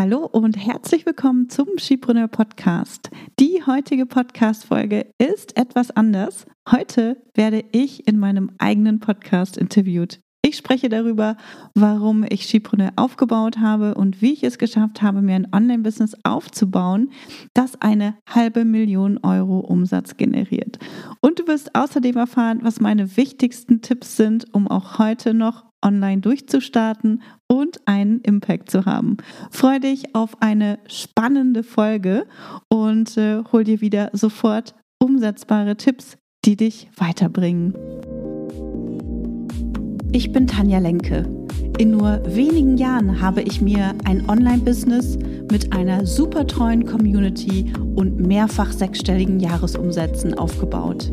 Hallo und herzlich willkommen zum Skipreneur Podcast. Die heutige Podcast-Folge ist etwas anders. Heute werde ich in meinem eigenen Podcast interviewt. Ich spreche darüber, warum ich Skipreneur aufgebaut habe und wie ich es geschafft habe, mir ein Online-Business aufzubauen, das eine halbe Million Euro Umsatz generiert. Und du wirst außerdem erfahren, was meine wichtigsten Tipps sind, um auch heute noch online durchzustarten und einen Impact zu haben. Freue dich auf eine spannende Folge und äh, hol dir wieder sofort umsetzbare Tipps, die dich weiterbringen. Ich bin Tanja Lenke. In nur wenigen Jahren habe ich mir ein Online-Business mit einer super treuen Community und mehrfach sechsstelligen Jahresumsätzen aufgebaut.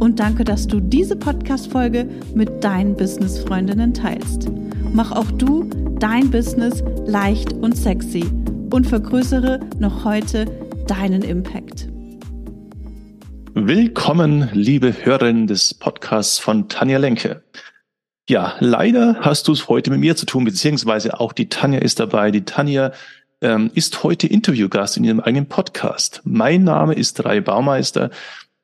und danke, dass du diese Podcast-Folge mit deinen Business-Freundinnen teilst. Mach auch du dein Business leicht und sexy und vergrößere noch heute deinen Impact. Willkommen, liebe Hörerinnen des Podcasts von Tanja Lenke. Ja, leider hast du es heute mit mir zu tun, beziehungsweise auch die Tanja ist dabei. Die Tanja ähm, ist heute Interviewgast in ihrem eigenen Podcast. Mein Name ist Rai Baumeister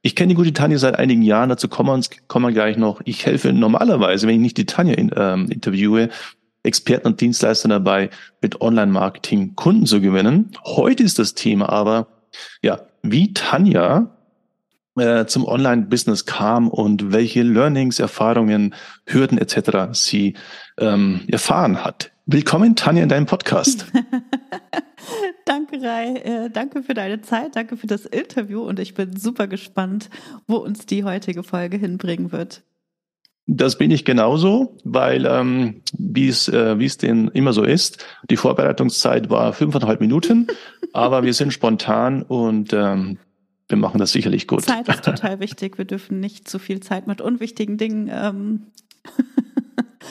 ich kenne die gute Tanja seit einigen Jahren, dazu kommen wir, kommen wir gleich noch. Ich helfe normalerweise, wenn ich nicht die Tanja in, ähm, interviewe, Experten und Dienstleister dabei, mit Online-Marketing Kunden zu gewinnen. Heute ist das Thema aber, ja, wie Tanja äh, zum Online-Business kam und welche Learnings, Erfahrungen, Hürden etc. sie ähm, erfahren hat. Willkommen, Tanja, in deinem Podcast. danke, Rai. Äh, danke für deine Zeit, danke für das Interview und ich bin super gespannt, wo uns die heutige Folge hinbringen wird. Das bin ich genauso, weil ähm, wie es äh, wie es denn immer so ist, die Vorbereitungszeit war fünfeinhalb Minuten, aber wir sind spontan und ähm, wir machen das sicherlich gut. Zeit ist total wichtig. Wir dürfen nicht zu viel Zeit mit unwichtigen Dingen ähm,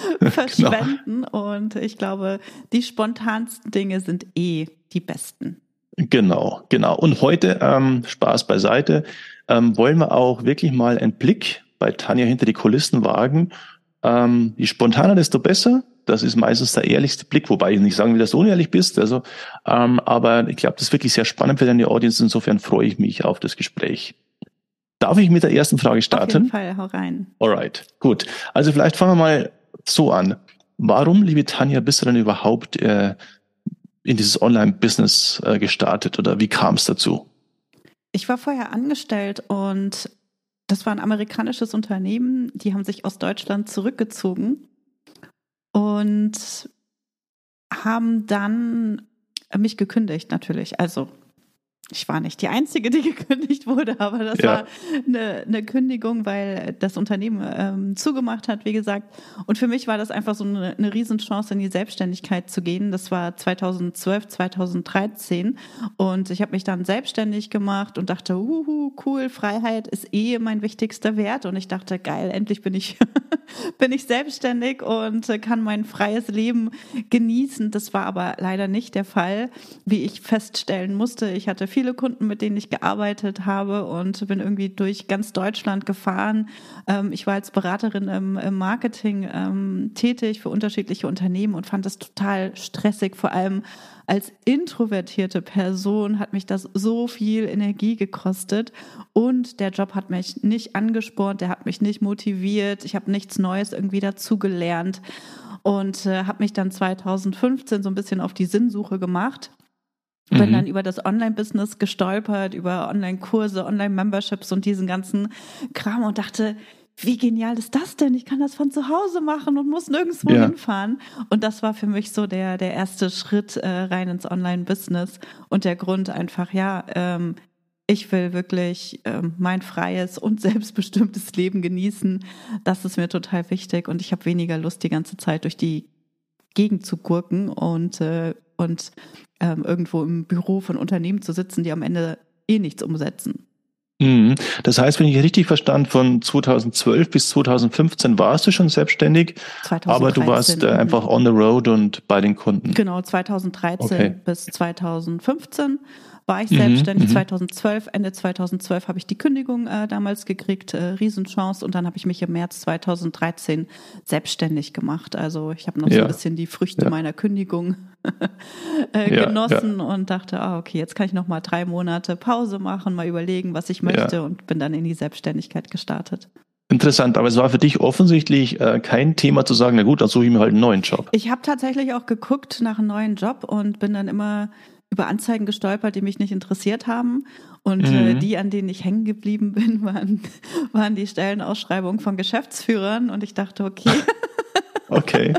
verschwenden. Genau. Und ich glaube, die spontansten Dinge sind eh die besten. Genau, genau. Und heute, ähm, Spaß beiseite, ähm, wollen wir auch wirklich mal einen Blick bei Tanja hinter die Kulissen wagen. Ähm, je spontaner, desto besser. Das ist meistens der ehrlichste Blick, wobei ich nicht sagen will, dass du unehrlich bist. Also, ähm, aber ich glaube, das ist wirklich sehr spannend für deine Audience. Insofern freue ich mich auf das Gespräch. Darf ich mit der ersten Frage starten? Auf jeden Fall, hau rein. Alright, gut. Also vielleicht fangen wir mal so an. Warum, liebe Tanja, bist du denn überhaupt äh, in dieses Online-Business äh, gestartet oder wie kam es dazu? Ich war vorher angestellt und das war ein amerikanisches Unternehmen. Die haben sich aus Deutschland zurückgezogen und haben dann mich gekündigt natürlich. Also ich war nicht die Einzige, die gekündigt wurde, aber das ja. war eine, eine, Kündigung, weil das Unternehmen ähm, zugemacht hat, wie gesagt. Und für mich war das einfach so eine, eine Riesenchance, in die Selbstständigkeit zu gehen. Das war 2012, 2013. Und ich habe mich dann selbstständig gemacht und dachte, uhu, cool, Freiheit ist eh mein wichtigster Wert. Und ich dachte, geil, endlich bin ich, bin ich selbstständig und kann mein freies Leben genießen. Das war aber leider nicht der Fall, wie ich feststellen musste. Ich hatte viele Kunden, mit denen ich gearbeitet habe und bin irgendwie durch ganz Deutschland gefahren. Ähm, ich war als Beraterin im, Marketing ähm, tätig für unterschiedliche Unternehmen und fand das total stressig, vor allem als introvertierte Person hat mich das so viel Energie gekostet und der Job hat mich nicht angespornt, der hat mich nicht motiviert, ich habe nichts Neues irgendwie dazugelernt und äh, habe mich dann 2015 so ein bisschen auf die Sinnsuche gemacht bin mhm. dann über das Online-Business gestolpert, über Online-Kurse, Online-Memberships und diesen ganzen Kram und dachte, wie genial ist das denn? Ich kann das von zu Hause machen und muss nirgendwo ja. hinfahren. Und das war für mich so der, der erste Schritt äh, rein ins Online-Business und der Grund einfach, ja, ähm, ich will wirklich ähm, mein freies und selbstbestimmtes Leben genießen. Das ist mir total wichtig und ich habe weniger Lust, die ganze Zeit durch die Gegend zu gurken und, äh, und ähm, irgendwo im Büro von Unternehmen zu sitzen, die am Ende eh nichts umsetzen. Mhm. Das heißt, wenn ich richtig verstand, von 2012 bis 2015 warst du schon selbstständig, 2013. aber du warst äh, einfach on the road und bei den Kunden. Genau, 2013 okay. bis 2015 war ich selbstständig. Mhm, 2012, mhm. Ende 2012 habe ich die Kündigung äh, damals gekriegt, äh, Riesenchance. Und dann habe ich mich im März 2013 selbstständig gemacht. Also ich habe noch ja. so ein bisschen die Früchte ja. meiner Kündigung äh, ja, genossen und dachte, ah, okay, jetzt kann ich noch mal drei Monate Pause machen, mal überlegen, was ich möchte und bin dann in die Selbstständigkeit gestartet. Interessant, aber es war für dich offensichtlich äh, kein Thema zu sagen, na gut, dann suche ich mir halt einen neuen Job. Ich habe tatsächlich auch geguckt nach einem neuen Job und bin dann immer über Anzeigen gestolpert, die mich nicht interessiert haben. Und äh, mhm. äh, die, an denen ich hängen geblieben bin, waren, waren die Stellenausschreibungen von Geschäftsführern. Und ich dachte, okay. Okay.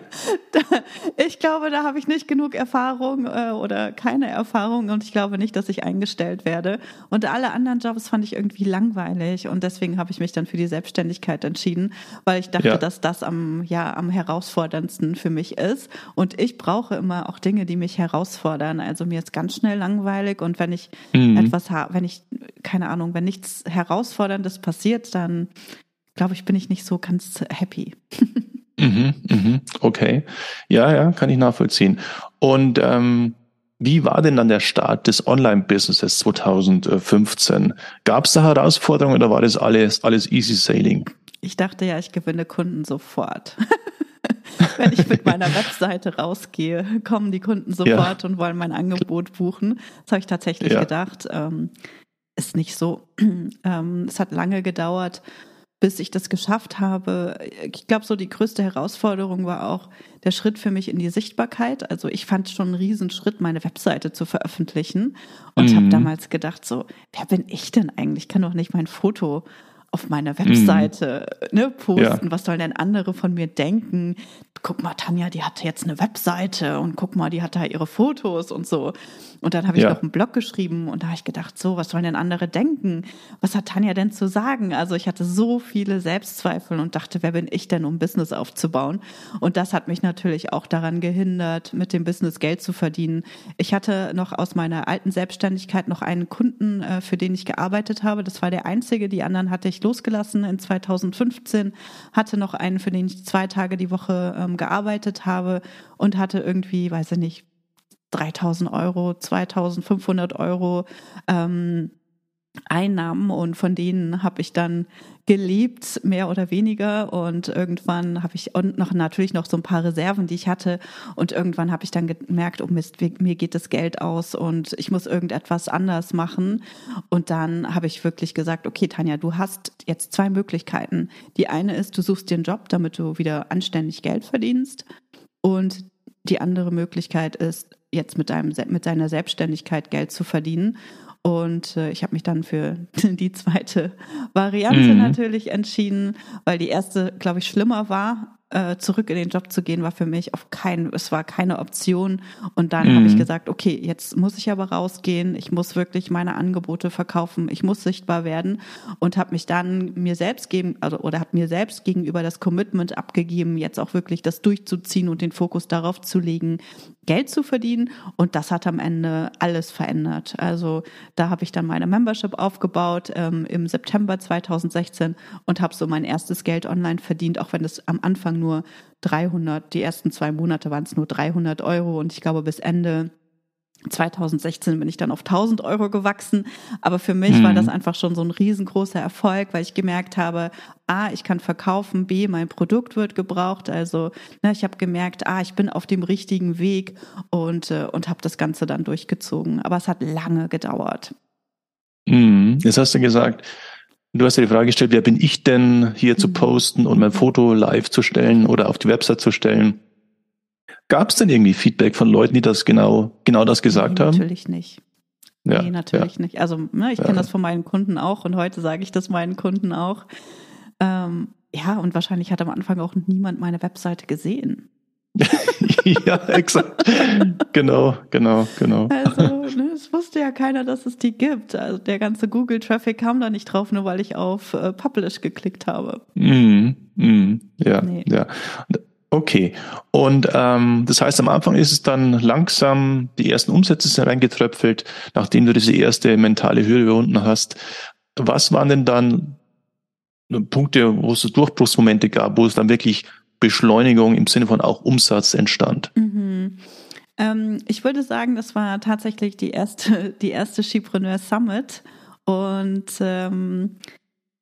ich glaube, da habe ich nicht genug Erfahrung äh, oder keine Erfahrung und ich glaube nicht, dass ich eingestellt werde. Und alle anderen Jobs fand ich irgendwie langweilig und deswegen habe ich mich dann für die Selbstständigkeit entschieden, weil ich dachte, ja. dass das am ja am herausforderndsten für mich ist. Und ich brauche immer auch Dinge, die mich herausfordern. Also mir ist ganz schnell langweilig und wenn ich mhm. etwas habe, wenn ich keine Ahnung, wenn nichts herausforderndes passiert, dann glaube ich, bin ich nicht so ganz happy. Mhm, mhm, okay. Ja, ja, kann ich nachvollziehen. Und ähm, wie war denn dann der Start des Online-Businesses 2015? Gab es da Herausforderungen oder war das alles, alles easy sailing? Ich dachte ja, ich gewinne Kunden sofort. Wenn ich mit meiner Webseite rausgehe, kommen die Kunden sofort ja. und wollen mein Angebot buchen. Das habe ich tatsächlich ja. gedacht. Ähm, ist nicht so. Ähm, es hat lange gedauert bis ich das geschafft habe. Ich glaube, so die größte Herausforderung war auch der Schritt für mich in die Sichtbarkeit. Also ich fand schon einen Riesenschritt, meine Webseite zu veröffentlichen und mhm. habe damals gedacht, so, wer bin ich denn eigentlich? Ich kann doch nicht mein Foto auf meiner Webseite mhm. ne, posten. Ja. Was sollen denn andere von mir denken? Guck mal, Tanja, die hat jetzt eine Webseite und guck mal, die hat da ihre Fotos und so. Und dann habe ich ja. noch einen Blog geschrieben und da habe ich gedacht, so, was sollen denn andere denken? Was hat Tanja denn zu sagen? Also ich hatte so viele Selbstzweifel und dachte, wer bin ich denn, um Business aufzubauen? Und das hat mich natürlich auch daran gehindert, mit dem Business Geld zu verdienen. Ich hatte noch aus meiner alten Selbstständigkeit noch einen Kunden, äh, für den ich gearbeitet habe. Das war der einzige. Die anderen hatte ich losgelassen in 2015, hatte noch einen, für den ich zwei Tage die Woche ähm, gearbeitet habe und hatte irgendwie, weiß ich nicht, 3000 Euro, 2500 Euro ähm, Einnahmen und von denen habe ich dann gelebt, mehr oder weniger. Und irgendwann habe ich und noch natürlich noch so ein paar Reserven, die ich hatte. Und irgendwann habe ich dann gemerkt, oh Mist, mir geht das Geld aus und ich muss irgendetwas anders machen. Und dann habe ich wirklich gesagt, okay, Tanja, du hast jetzt zwei Möglichkeiten. Die eine ist, du suchst dir einen Job, damit du wieder anständig Geld verdienst. Und die andere Möglichkeit ist, jetzt mit, deinem, mit deiner Selbstständigkeit Geld zu verdienen. Und äh, ich habe mich dann für die zweite Variante mhm. natürlich entschieden, weil die erste, glaube ich, schlimmer war äh, zurück in den Job zu gehen, war für mich auf keinen, es war keine Option. Und dann mhm. habe ich gesagt, okay, jetzt muss ich aber rausgehen, ich muss wirklich meine Angebote verkaufen, ich muss sichtbar werden und habe mich dann mir selbst geben, also oder habe mir selbst gegenüber das Commitment abgegeben, jetzt auch wirklich das durchzuziehen und den Fokus darauf zu legen, Geld zu verdienen. Und das hat am Ende alles verändert. Also da habe ich dann meine Membership aufgebaut ähm, im September 2016 und habe so mein erstes Geld online verdient, auch wenn es am Anfang Anfang nur 300, die ersten zwei Monate waren es nur 300 Euro und ich glaube bis Ende 2016 bin ich dann auf 1000 Euro gewachsen. Aber für mich mhm. war das einfach schon so ein riesengroßer Erfolg, weil ich gemerkt habe, A, ich kann verkaufen, B, mein Produkt wird gebraucht. Also ne, ich habe gemerkt, A, ich bin auf dem richtigen Weg und, äh, und habe das Ganze dann durchgezogen. Aber es hat lange gedauert. Mhm. Jetzt hast du gesagt, Du hast ja die Frage gestellt, wer bin ich denn hier zu mhm. posten und mein Foto live zu stellen oder auf die Website zu stellen? Gab es denn irgendwie Feedback von Leuten, die das genau, genau das gesagt nee, haben? Natürlich nicht. Ja, nee, natürlich ja. nicht. Also ne, ich kenne ja. das von meinen Kunden auch und heute sage ich das meinen Kunden auch. Ähm, ja, und wahrscheinlich hat am Anfang auch niemand meine Webseite gesehen. ja, exakt. genau, genau, genau. Also, ne, es wusste ja keiner, dass es die gibt. Also der ganze Google-Traffic kam da nicht drauf, nur weil ich auf äh, Publish geklickt habe. Mm, mm, ja, nee. ja. Okay. Und ähm, das heißt, am Anfang ist es dann langsam, die ersten Umsätze sind reingetröpfelt, nachdem du diese erste mentale Hürde überwunden hast. Was waren denn dann Punkte, wo es Durchbruchsmomente gab, wo es dann wirklich Beschleunigung im Sinne von auch Umsatz entstand? Mhm. Ähm, ich würde sagen, das war tatsächlich die erste, die erste Skipreneur Summit. Und ähm,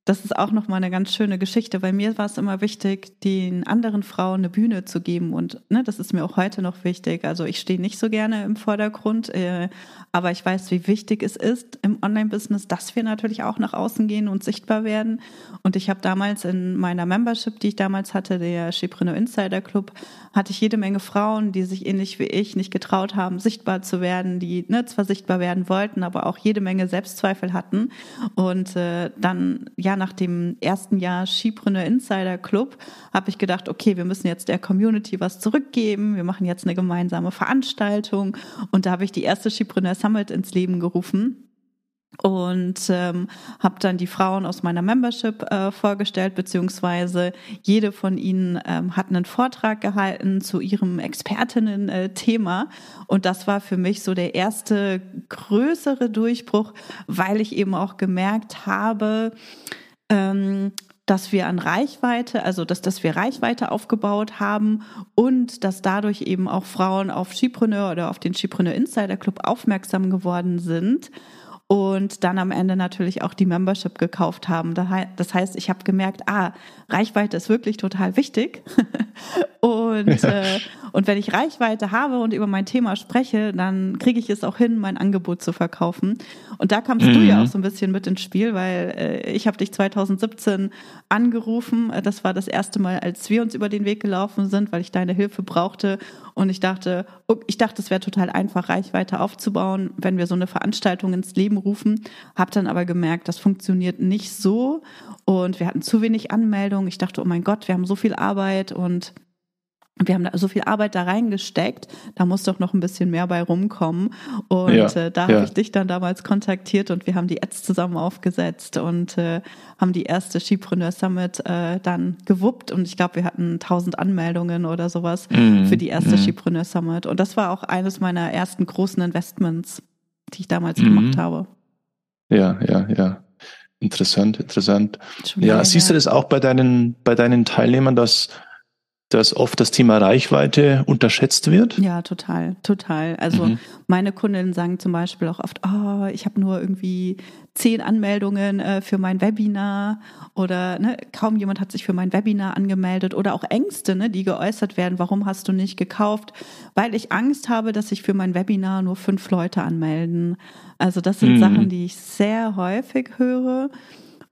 das ist auch nochmal eine ganz schöne Geschichte. Bei mir war es immer wichtig, den anderen Frauen eine Bühne zu geben. Und ne, das ist mir auch heute noch wichtig. Also ich stehe nicht so gerne im Vordergrund, äh, aber ich weiß, wie wichtig es ist im Online-Business, dass wir natürlich auch nach außen gehen und sichtbar werden. Und ich habe damals in meiner Membership, die ich damals hatte, der Schipreneur Insider Club, hatte ich jede Menge Frauen, die sich ähnlich wie ich nicht getraut haben, sichtbar zu werden, die ne, zwar sichtbar werden wollten, aber auch jede Menge Selbstzweifel hatten. Und äh, dann, ja, nach dem ersten Jahr Skipreneur Insider Club habe ich gedacht, okay, wir müssen jetzt der Community was zurückgeben. Wir machen jetzt eine gemeinsame Veranstaltung. Und da habe ich die erste Skipreneur Summit ins Leben gerufen und ähm, habe dann die Frauen aus meiner Membership äh, vorgestellt, beziehungsweise jede von ihnen ähm, hat einen Vortrag gehalten zu ihrem Expertinnen-Thema. Und das war für mich so der erste größere Durchbruch, weil ich eben auch gemerkt habe, ähm, dass wir an Reichweite, also dass, dass wir Reichweite aufgebaut haben und dass dadurch eben auch Frauen auf Skipreneur oder auf den Skipreneur Insider Club aufmerksam geworden sind und dann am Ende natürlich auch die Membership gekauft haben. Das heißt, ich habe gemerkt, ah, Reichweite ist wirklich total wichtig. und, ja. äh, und wenn ich Reichweite habe und über mein Thema spreche, dann kriege ich es auch hin, mein Angebot zu verkaufen. Und da kamst mhm. du ja mhm. auch so ein bisschen mit ins Spiel, weil äh, ich habe dich 2017 angerufen. Das war das erste Mal, als wir uns über den Weg gelaufen sind, weil ich deine Hilfe brauchte. Und ich dachte, ich dachte, es wäre total einfach, Reichweite aufzubauen, wenn wir so eine Veranstaltung ins Leben rufen. Hab dann aber gemerkt, das funktioniert nicht so. Und wir hatten zu wenig Anmeldungen. Ich dachte, oh mein Gott, wir haben so viel Arbeit und wir haben da so viel Arbeit da reingesteckt, da muss doch noch ein bisschen mehr bei rumkommen. Und ja, äh, da ja. habe ich dich dann damals kontaktiert und wir haben die Ads zusammen aufgesetzt und äh, haben die erste Skipreneur Summit äh, dann gewuppt. Und ich glaube, wir hatten 1000 Anmeldungen oder sowas mhm. für die erste mhm. Skipreneur Summit. Und das war auch eines meiner ersten großen Investments, die ich damals mhm. gemacht habe. Ja, ja, ja. Interessant, interessant. Ja, siehst du das auch bei deinen, bei deinen Teilnehmern, dass dass oft das Thema Reichweite unterschätzt wird? Ja, total, total. Also mhm. meine Kundinnen sagen zum Beispiel auch oft, oh, ich habe nur irgendwie zehn Anmeldungen äh, für mein Webinar oder ne, kaum jemand hat sich für mein Webinar angemeldet oder auch Ängste, ne, die geäußert werden. Warum hast du nicht gekauft? Weil ich Angst habe, dass sich für mein Webinar nur fünf Leute anmelden. Also das sind mhm. Sachen, die ich sehr häufig höre.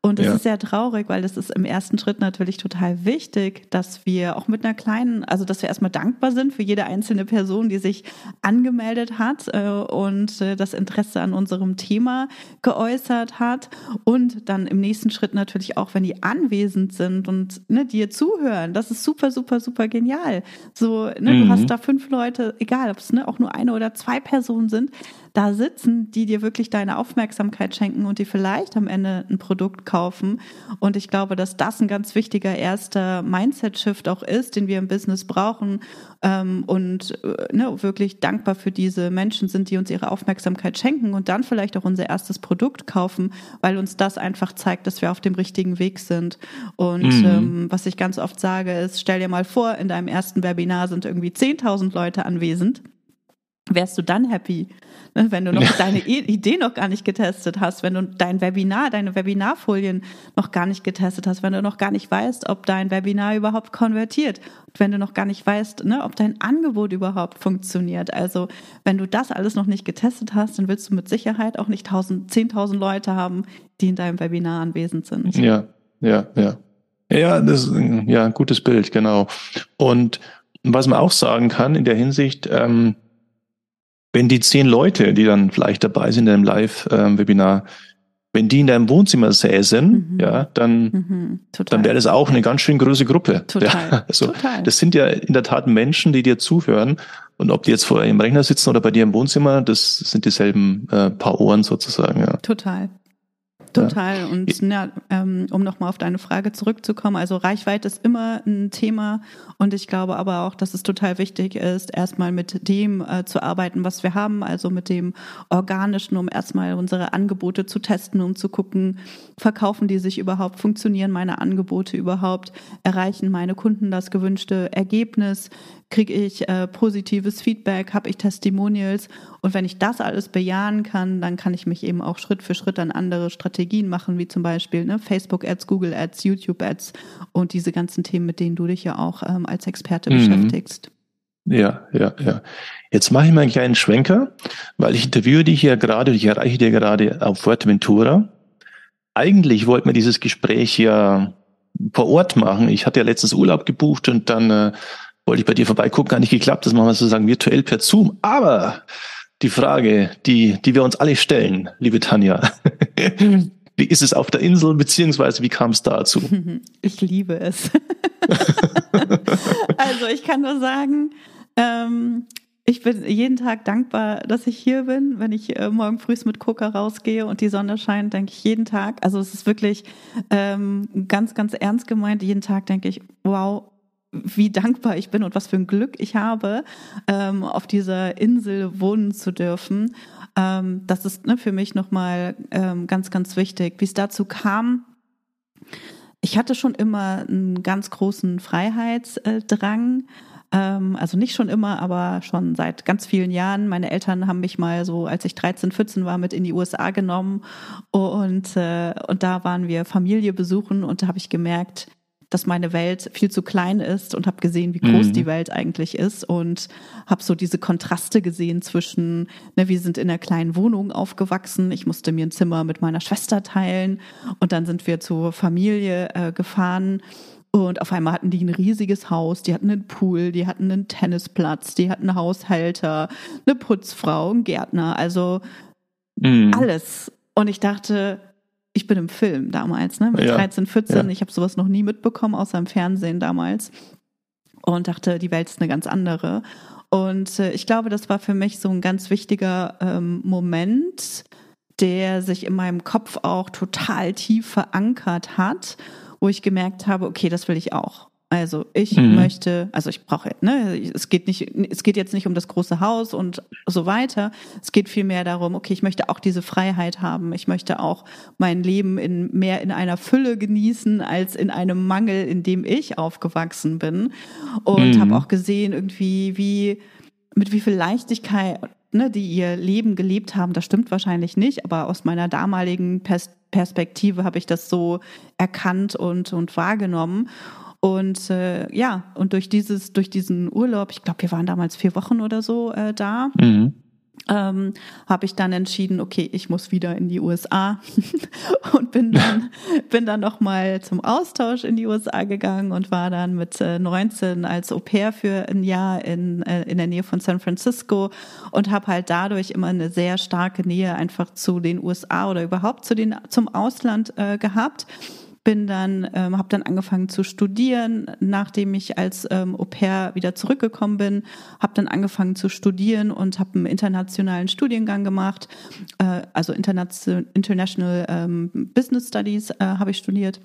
Und es ja. ist sehr traurig, weil es ist im ersten Schritt natürlich total wichtig, dass wir auch mit einer kleinen, also dass wir erstmal dankbar sind für jede einzelne Person, die sich angemeldet hat äh, und äh, das Interesse an unserem Thema geäußert hat. Und dann im nächsten Schritt natürlich auch, wenn die anwesend sind und ne, dir zuhören. Das ist super, super, super genial. So, ne, mhm. du hast da fünf Leute, egal ob es ne, auch nur eine oder zwei Personen sind, da sitzen, die dir wirklich deine Aufmerksamkeit schenken und die vielleicht am Ende ein Produkt kaufen. Und ich glaube, dass das ein ganz wichtiger erster Mindset-Shift auch ist, den wir im Business brauchen ähm, und äh, ne, wirklich dankbar für diese Menschen sind, die uns ihre Aufmerksamkeit schenken und dann vielleicht auch unser erstes Produkt kaufen, weil uns das einfach zeigt, dass wir auf dem richtigen Weg sind. Und mhm. ähm, was ich ganz oft sage, ist, stell dir mal vor, in deinem ersten Webinar sind irgendwie 10.000 Leute anwesend wärst du dann happy, ne, wenn du noch ja. deine Idee noch gar nicht getestet hast, wenn du dein Webinar, deine Webinarfolien noch gar nicht getestet hast, wenn du noch gar nicht weißt, ob dein Webinar überhaupt konvertiert, wenn du noch gar nicht weißt, ne, ob dein Angebot überhaupt funktioniert. Also wenn du das alles noch nicht getestet hast, dann willst du mit Sicherheit auch nicht 10.000 Leute haben, die in deinem Webinar anwesend sind. Ja, ja, ja. Ja, das ist ja ein gutes Bild, genau. Und was man auch sagen kann in der Hinsicht, ähm, wenn die zehn Leute, die dann vielleicht dabei sind in einem Live-Webinar, wenn die in deinem Wohnzimmer säßen, mhm. ja, dann, mhm. dann wäre das auch eine ganz schön große Gruppe. Total. Ja, also Total. das sind ja in der Tat Menschen, die dir zuhören. Und ob die jetzt vor ihrem Rechner sitzen oder bei dir im Wohnzimmer, das sind dieselben äh, paar Ohren sozusagen. Ja. Total. Total. Und ja, ähm, um nochmal auf deine Frage zurückzukommen, also Reichweite ist immer ein Thema. Und ich glaube aber auch, dass es total wichtig ist, erstmal mit dem äh, zu arbeiten, was wir haben, also mit dem Organischen, um erstmal unsere Angebote zu testen, um zu gucken, verkaufen die sich überhaupt, funktionieren meine Angebote überhaupt, erreichen meine Kunden das gewünschte Ergebnis, kriege ich äh, positives Feedback, habe ich Testimonials. Und wenn ich das alles bejahen kann, dann kann ich mich eben auch Schritt für Schritt an andere Strategien machen, wie zum Beispiel ne, Facebook-Ads, Google-Ads, YouTube-Ads und diese ganzen Themen, mit denen du dich ja auch ähm, als Experte mhm. beschäftigst. Ja, ja, ja. Jetzt mache ich mal einen kleinen Schwenker, weil ich interviewe dich ja gerade, ich erreiche dir gerade auf Fuerteventura. Eigentlich wollten wir dieses Gespräch ja vor Ort machen. Ich hatte ja letztens Urlaub gebucht und dann äh, wollte ich bei dir vorbeigucken, gar nicht geklappt. Das machen wir sozusagen virtuell per Zoom. Aber die Frage, die, die wir uns alle stellen, liebe Tanja, wie ist es auf der Insel, beziehungsweise wie kam es dazu? Ich liebe es. also ich kann nur sagen, ähm, ich bin jeden Tag dankbar, dass ich hier bin. Wenn ich äh, morgen früh mit Coca rausgehe und die Sonne scheint, denke ich jeden Tag. Also es ist wirklich ähm, ganz, ganz ernst gemeint. Jeden Tag denke ich, wow, wie dankbar ich bin und was für ein Glück ich habe, ähm, auf dieser Insel wohnen zu dürfen. Ähm, das ist ne, für mich nochmal ähm, ganz, ganz wichtig. Wie es dazu kam, ich hatte schon immer einen ganz großen Freiheitsdrang. Ähm, also nicht schon immer, aber schon seit ganz vielen Jahren. Meine Eltern haben mich mal so, als ich 13, 14 war, mit in die USA genommen und, äh, und da waren wir Familie besuchen und da habe ich gemerkt, dass meine Welt viel zu klein ist und habe gesehen, wie groß mhm. die Welt eigentlich ist und habe so diese Kontraste gesehen zwischen, ne, wir sind in einer kleinen Wohnung aufgewachsen, ich musste mir ein Zimmer mit meiner Schwester teilen und dann sind wir zur Familie äh, gefahren und auf einmal hatten die ein riesiges Haus, die hatten einen Pool, die hatten einen Tennisplatz, die hatten einen Haushälter, eine Putzfrau, einen Gärtner, also mhm. alles. Und ich dachte, ich bin im Film damals, ne, mit ja. 13, 14. Ja. Ich habe sowas noch nie mitbekommen, außer im Fernsehen damals. Und dachte, die Welt ist eine ganz andere. Und äh, ich glaube, das war für mich so ein ganz wichtiger ähm, Moment, der sich in meinem Kopf auch total tief verankert hat, wo ich gemerkt habe, okay, das will ich auch. Also ich mhm. möchte, also ich brauche, ne, es geht nicht, es geht jetzt nicht um das große Haus und so weiter. Es geht vielmehr darum, okay, ich möchte auch diese Freiheit haben. Ich möchte auch mein Leben in mehr in einer Fülle genießen als in einem Mangel, in dem ich aufgewachsen bin. Und mhm. habe auch gesehen, irgendwie, wie mit wie viel Leichtigkeit ne, die ihr Leben gelebt haben, das stimmt wahrscheinlich nicht, aber aus meiner damaligen Pers Perspektive habe ich das so erkannt und, und wahrgenommen. Und äh, ja, und durch dieses, durch diesen Urlaub, ich glaube, wir waren damals vier Wochen oder so äh, da. Mhm. Ähm, habe ich dann entschieden, okay, ich muss wieder in die USA und bin dann bin dann noch mal zum Austausch in die USA gegangen und war dann mit äh, 19 als Au pair für ein Jahr in äh, in der Nähe von San Francisco und habe halt dadurch immer eine sehr starke Nähe einfach zu den USA oder überhaupt zu den zum Ausland äh, gehabt bin dann, ähm, habe dann angefangen zu studieren, nachdem ich als ähm, Au pair wieder zurückgekommen bin, habe dann angefangen zu studieren und habe einen internationalen Studiengang gemacht, äh, also International, International ähm, Business Studies äh, habe ich studiert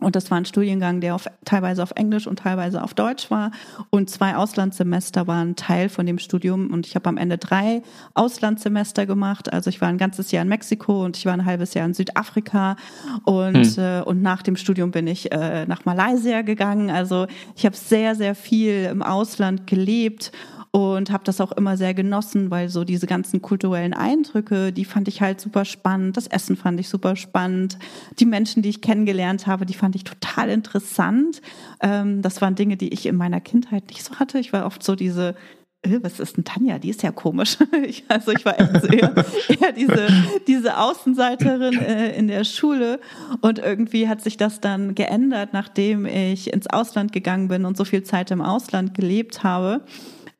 und das war ein Studiengang, der auf, teilweise auf Englisch und teilweise auf Deutsch war. Und zwei Auslandssemester waren Teil von dem Studium. Und ich habe am Ende drei Auslandssemester gemacht. Also ich war ein ganzes Jahr in Mexiko und ich war ein halbes Jahr in Südafrika. Und, hm. äh, und nach dem Studium bin ich äh, nach Malaysia gegangen. Also ich habe sehr, sehr viel im Ausland gelebt und habe das auch immer sehr genossen, weil so diese ganzen kulturellen Eindrücke, die fand ich halt super spannend. Das Essen fand ich super spannend. Die Menschen, die ich kennengelernt habe, die fand ich total interessant. Ähm, das waren Dinge, die ich in meiner Kindheit nicht so hatte. Ich war oft so diese äh, was ist denn Tanja? Die ist ja komisch. Ich, also ich war echt eher, eher diese, diese Außenseiterin äh, in der Schule. Und irgendwie hat sich das dann geändert, nachdem ich ins Ausland gegangen bin und so viel Zeit im Ausland gelebt habe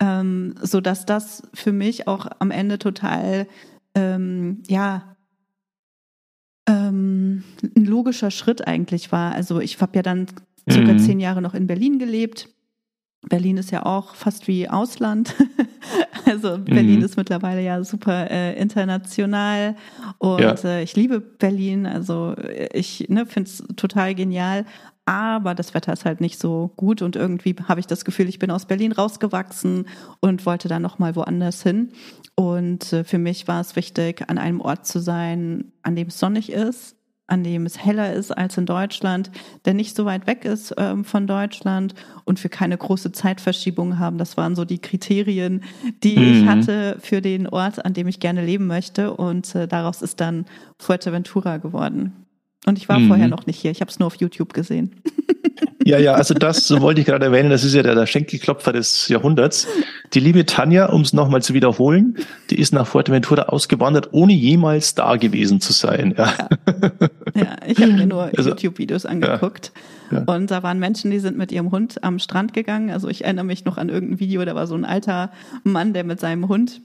ähm, so dass das für mich auch am Ende total ähm, ja ähm, ein logischer Schritt eigentlich war. Also ich habe ja dann circa mhm. zehn Jahre noch in Berlin gelebt Berlin ist ja auch fast wie Ausland. also Berlin mhm. ist mittlerweile ja super äh, international und ja. äh, ich liebe Berlin. Also äh, ich ne, finde es total genial. Aber das Wetter ist halt nicht so gut und irgendwie habe ich das Gefühl, ich bin aus Berlin rausgewachsen und wollte dann noch mal woanders hin. Und äh, für mich war es wichtig, an einem Ort zu sein, an dem es sonnig ist, an dem es heller ist als in Deutschland, der nicht so weit weg ist ähm, von Deutschland und wir keine große Zeitverschiebung haben. Das waren so die Kriterien, die mhm. ich hatte für den Ort, an dem ich gerne leben möchte. Und äh, daraus ist dann Fuerteventura geworden. Und ich war mhm. vorher noch nicht hier. Ich habe es nur auf YouTube gesehen. Ja, ja, also das so wollte ich gerade erwähnen, das ist ja der, der Schenkelklopfer des Jahrhunderts. Die liebe Tanja, um es nochmal zu wiederholen, die ist nach Fuerteventura ausgewandert, ohne jemals da gewesen zu sein. Ja, ja. ja ich habe mir nur also, YouTube-Videos angeguckt. Ja. Und da waren Menschen, die sind mit ihrem Hund am Strand gegangen. Also ich erinnere mich noch an irgendein Video, da war so ein alter Mann, der mit seinem Hund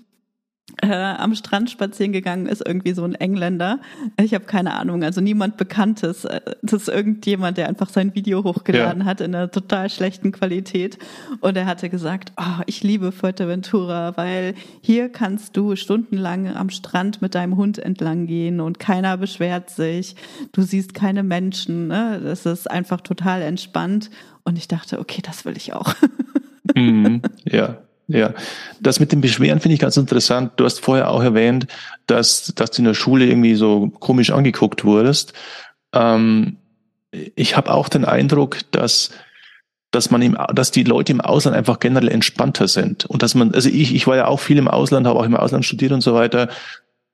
äh, am Strand spazieren gegangen ist, irgendwie so ein Engländer. Ich habe keine Ahnung, also niemand Bekanntes. Äh, das ist irgendjemand, der einfach sein Video hochgeladen ja. hat in einer total schlechten Qualität. Und er hatte gesagt, oh, ich liebe Fuerteventura, weil hier kannst du stundenlang am Strand mit deinem Hund entlang gehen und keiner beschwert sich. Du siehst keine Menschen. Ne? Das ist einfach total entspannt. Und ich dachte, okay, das will ich auch. Mhm, ja, ja, das mit den Beschweren finde ich ganz interessant. Du hast vorher auch erwähnt, dass, dass du in der Schule irgendwie so komisch angeguckt wurdest. Ähm, ich habe auch den Eindruck, dass dass man im, dass die Leute im Ausland einfach generell entspannter sind und dass man, also ich, ich war ja auch viel im Ausland, habe auch im Ausland studiert und so weiter.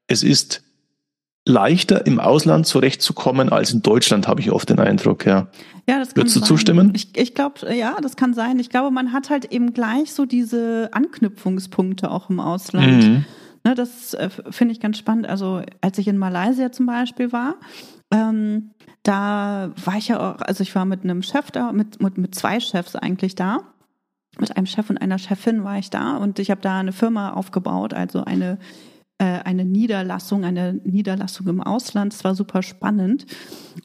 Es ist leichter im Ausland zurechtzukommen als in Deutschland, habe ich oft den Eindruck, ja. Ja, das kann Würdest du sein. zustimmen? Ich, ich glaube, ja, das kann sein. Ich glaube, man hat halt eben gleich so diese Anknüpfungspunkte auch im Ausland. Mhm. Ne, das äh, finde ich ganz spannend. Also als ich in Malaysia zum Beispiel war, ähm, da war ich ja auch, also ich war mit einem Chef da, mit, mit, mit zwei Chefs eigentlich da mit einem Chef und einer Chefin war ich da und ich habe da eine Firma aufgebaut, also eine eine Niederlassung, eine Niederlassung im Ausland. Es war super spannend.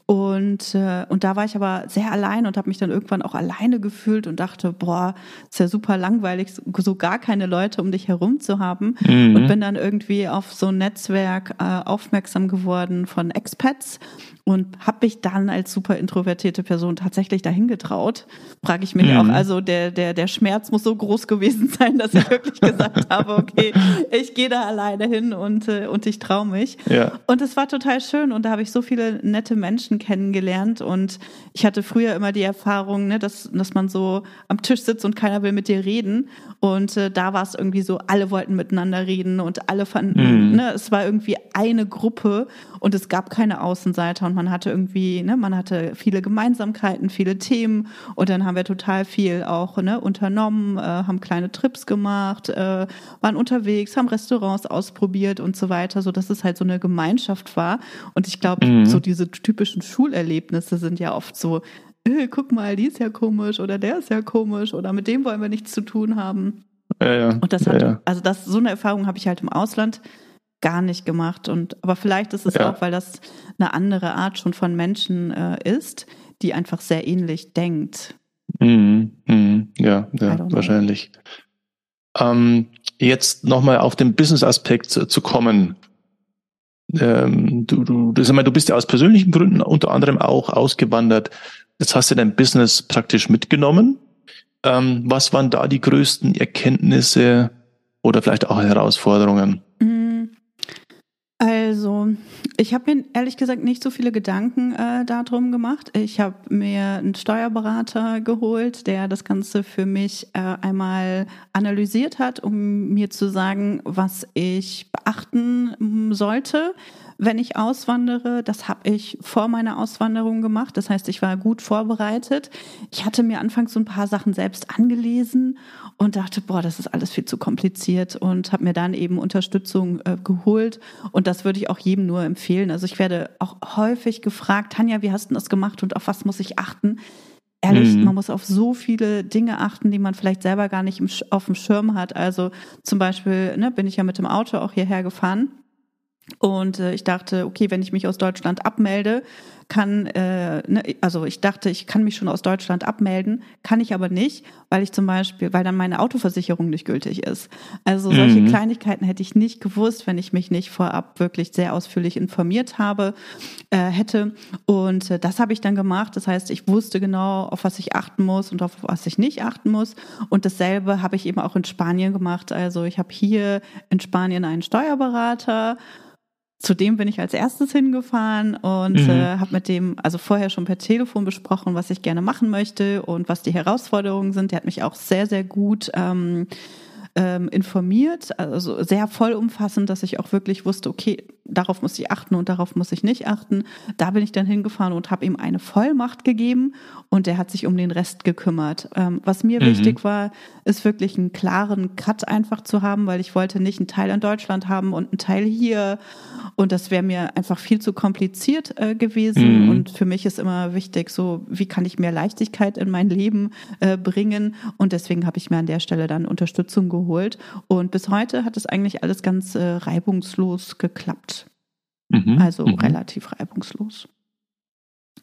Und, äh, und da war ich aber sehr allein und habe mich dann irgendwann auch alleine gefühlt und dachte, boah, ist ja super langweilig, so gar keine Leute um dich herum zu haben. Mhm. Und bin dann irgendwie auf so ein Netzwerk äh, aufmerksam geworden von Expats und habe mich dann als super introvertierte Person tatsächlich dahin getraut. Frage ich mich mhm. auch, also der, der, der Schmerz muss so groß gewesen sein, dass ich wirklich gesagt habe, okay, ich gehe da alleine hin und, äh, und ich traue mich. Ja. Und es war total schön und da habe ich so viele nette Menschen kennengelernt und ich hatte früher immer die Erfahrung, ne, dass, dass man so am Tisch sitzt und keiner will mit dir reden und äh, da war es irgendwie so, alle wollten miteinander reden und alle fanden, mhm. ne, es war irgendwie eine Gruppe und es gab keine Außenseiter und man hatte irgendwie, ne, man hatte viele Gemeinsamkeiten, viele Themen und dann haben wir total viel auch ne, unternommen, äh, haben kleine Trips gemacht, äh, waren unterwegs, haben Restaurants ausprobiert und so weiter, so dass es halt so eine Gemeinschaft war. Und ich glaube, mhm. so diese typischen Schulerlebnisse sind ja oft so, äh, guck mal, die ist ja komisch oder der ist ja komisch oder mit dem wollen wir nichts zu tun haben. Ja, ja. Und das hat, ja, also das, so eine Erfahrung habe ich halt im Ausland gar nicht gemacht. Und aber vielleicht ist es ja. auch, weil das eine andere Art schon von Menschen äh, ist, die einfach sehr ähnlich denkt. Mhm, mhm, ja, ja wahrscheinlich. Ähm, jetzt nochmal auf den Business-Aspekt zu, zu, kommen. Ähm, du, du, das, du bist ja aus persönlichen Gründen unter anderem auch ausgewandert. Jetzt hast du dein Business praktisch mitgenommen. Ähm, was waren da die größten Erkenntnisse oder vielleicht auch Herausforderungen? Also, ich habe mir ehrlich gesagt nicht so viele Gedanken äh, darum gemacht. Ich habe mir einen Steuerberater geholt, der das Ganze für mich äh, einmal analysiert hat, um mir zu sagen, was ich beachten mm, sollte, wenn ich auswandere. Das habe ich vor meiner Auswanderung gemacht. Das heißt, ich war gut vorbereitet. Ich hatte mir anfangs so ein paar Sachen selbst angelesen und dachte, boah, das ist alles viel zu kompliziert und habe mir dann eben Unterstützung äh, geholt. Und das würde ich auch jedem nur empfehlen. Also ich werde auch häufig gefragt, Tanja, wie hast du das gemacht und auf was muss ich achten? Ehrlich, mhm. man muss auf so viele Dinge achten, die man vielleicht selber gar nicht im, auf dem Schirm hat. Also zum Beispiel ne, bin ich ja mit dem Auto auch hierher gefahren und äh, ich dachte, okay, wenn ich mich aus Deutschland abmelde, kann, äh, ne, also ich dachte, ich kann mich schon aus Deutschland abmelden, kann ich aber nicht, weil ich zum Beispiel, weil dann meine Autoversicherung nicht gültig ist. Also solche mhm. Kleinigkeiten hätte ich nicht gewusst, wenn ich mich nicht vorab wirklich sehr ausführlich informiert habe, äh, hätte. Und äh, das habe ich dann gemacht. Das heißt, ich wusste genau, auf was ich achten muss und auf was ich nicht achten muss. Und dasselbe habe ich eben auch in Spanien gemacht. Also ich habe hier in Spanien einen Steuerberater zu dem bin ich als erstes hingefahren und mhm. äh, habe mit dem also vorher schon per Telefon besprochen, was ich gerne machen möchte und was die Herausforderungen sind. Der hat mich auch sehr, sehr gut ähm, ähm, informiert, also sehr vollumfassend, dass ich auch wirklich wusste, okay, darauf muss ich achten und darauf muss ich nicht achten. Da bin ich dann hingefahren und habe ihm eine Vollmacht gegeben und der hat sich um den Rest gekümmert. Ähm, was mir mhm. wichtig war, ist wirklich einen klaren Cut einfach zu haben, weil ich wollte nicht einen Teil in Deutschland haben und einen Teil hier und das wäre mir einfach viel zu kompliziert äh, gewesen. Mhm. Und für mich ist immer wichtig, so wie kann ich mehr Leichtigkeit in mein Leben äh, bringen. Und deswegen habe ich mir an der Stelle dann Unterstützung geholt. Und bis heute hat es eigentlich alles ganz äh, reibungslos geklappt. Mhm. Also mhm. relativ reibungslos.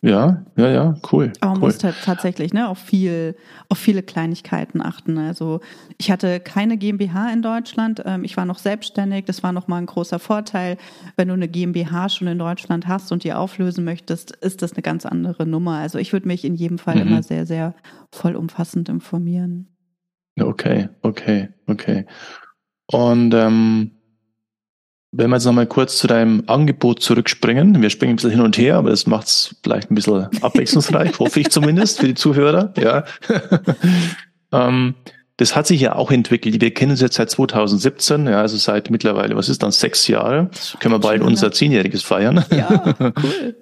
Ja, ja, ja, cool. Aber man cool. muss halt tatsächlich ne, auf, viel, auf viele Kleinigkeiten achten. Also ich hatte keine GmbH in Deutschland. Ähm, ich war noch selbstständig. Das war nochmal ein großer Vorteil. Wenn du eine GmbH schon in Deutschland hast und die auflösen möchtest, ist das eine ganz andere Nummer. Also ich würde mich in jedem Fall mhm. immer sehr, sehr vollumfassend informieren. Okay, okay, okay. Und ähm, wenn wir jetzt nochmal kurz zu deinem Angebot zurückspringen, wir springen ein bisschen hin und her, aber das macht es vielleicht ein bisschen abwechslungsreich, hoffe ich zumindest für die Zuhörer. Ja. ähm, das hat sich ja auch entwickelt. Wir kennen uns jetzt seit 2017, ja, also seit mittlerweile, was ist dann, sechs Jahre. Können wir bald unser Zehnjähriges feiern. Ja, cool.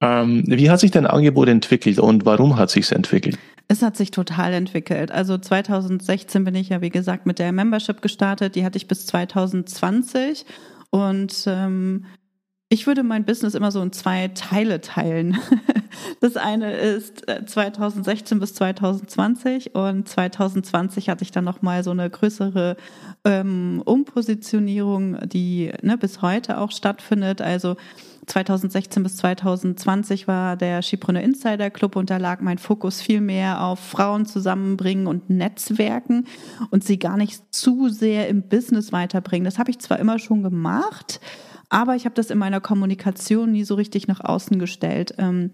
ähm, wie hat sich dein Angebot entwickelt und warum hat sich entwickelt? Es hat sich total entwickelt. Also 2016 bin ich ja, wie gesagt, mit der Membership gestartet. Die hatte ich bis 2020 und ähm, ich würde mein Business immer so in zwei Teile teilen. Das eine ist 2016 äh, bis 2020 und 2020 hatte ich dann nochmal so eine größere ähm, Umpositionierung, die ne, bis heute auch stattfindet. Also 2016 bis 2020 war der Schiebrunner Insider Club und da lag mein Fokus viel mehr auf Frauen zusammenbringen und Netzwerken und sie gar nicht zu sehr im Business weiterbringen. Das habe ich zwar immer schon gemacht, aber ich habe das in meiner Kommunikation nie so richtig nach außen gestellt. Ähm,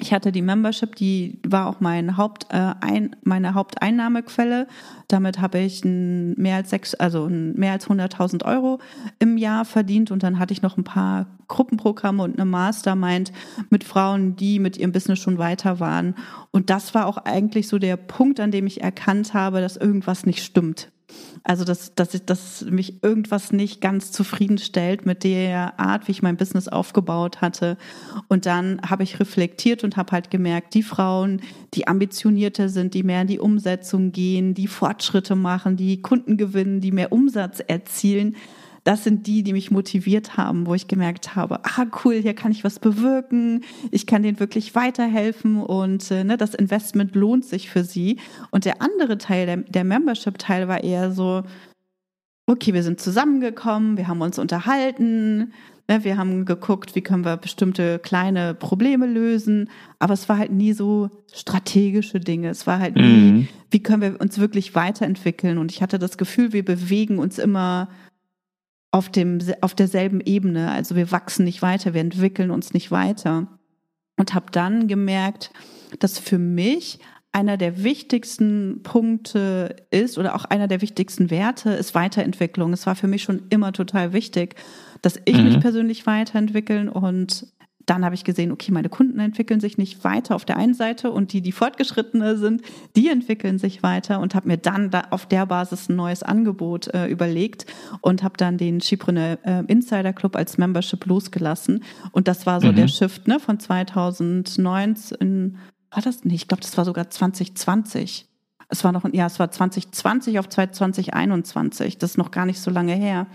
ich hatte die Membership, die war auch mein Haupt, äh, ein, meine Haupteinnahmequelle. Damit habe ich mehr als sechs, also mehr als 100.000 Euro im Jahr verdient und dann hatte ich noch ein paar Gruppenprogramme und eine Mastermind mit Frauen, die mit ihrem Business schon weiter waren. Und das war auch eigentlich so der Punkt, an dem ich erkannt habe, dass irgendwas nicht stimmt also, dass, dass, ich, dass mich irgendwas nicht ganz zufriedenstellt mit der Art, wie ich mein Business aufgebaut hatte. Und dann habe ich reflektiert und habe halt gemerkt, die Frauen, die ambitionierter sind, die mehr in die Umsetzung gehen, die Fortschritte machen, die Kunden gewinnen, die mehr Umsatz erzielen, das sind die, die mich motiviert haben, wo ich gemerkt habe, ah cool, hier kann ich was bewirken, ich kann denen wirklich weiterhelfen und äh, ne, das Investment lohnt sich für sie. Und der andere Teil, der, der Membership-Teil war eher so, okay, wir sind zusammengekommen, wir haben uns unterhalten, ne, wir haben geguckt, wie können wir bestimmte kleine Probleme lösen, aber es war halt nie so strategische Dinge. Es war halt nie, mhm. wie können wir uns wirklich weiterentwickeln. Und ich hatte das Gefühl, wir bewegen uns immer auf, dem, auf derselben Ebene. Also wir wachsen nicht weiter, wir entwickeln uns nicht weiter. Und habe dann gemerkt, dass für mich einer der wichtigsten Punkte ist oder auch einer der wichtigsten Werte ist Weiterentwicklung. Es war für mich schon immer total wichtig, dass ich mhm. mich persönlich weiterentwickeln und dann habe ich gesehen, okay, meine Kunden entwickeln sich nicht weiter auf der einen Seite und die, die fortgeschrittene sind, die entwickeln sich weiter und habe mir dann da auf der Basis ein neues Angebot äh, überlegt und habe dann den Schiebrunner äh, Insider Club als Membership losgelassen. Und das war so mhm. der Shift ne, von 2019, war das? Nee, ich glaube, das war sogar 2020. Es war noch, ja, es war 2020 auf 2021. Das ist noch gar nicht so lange her.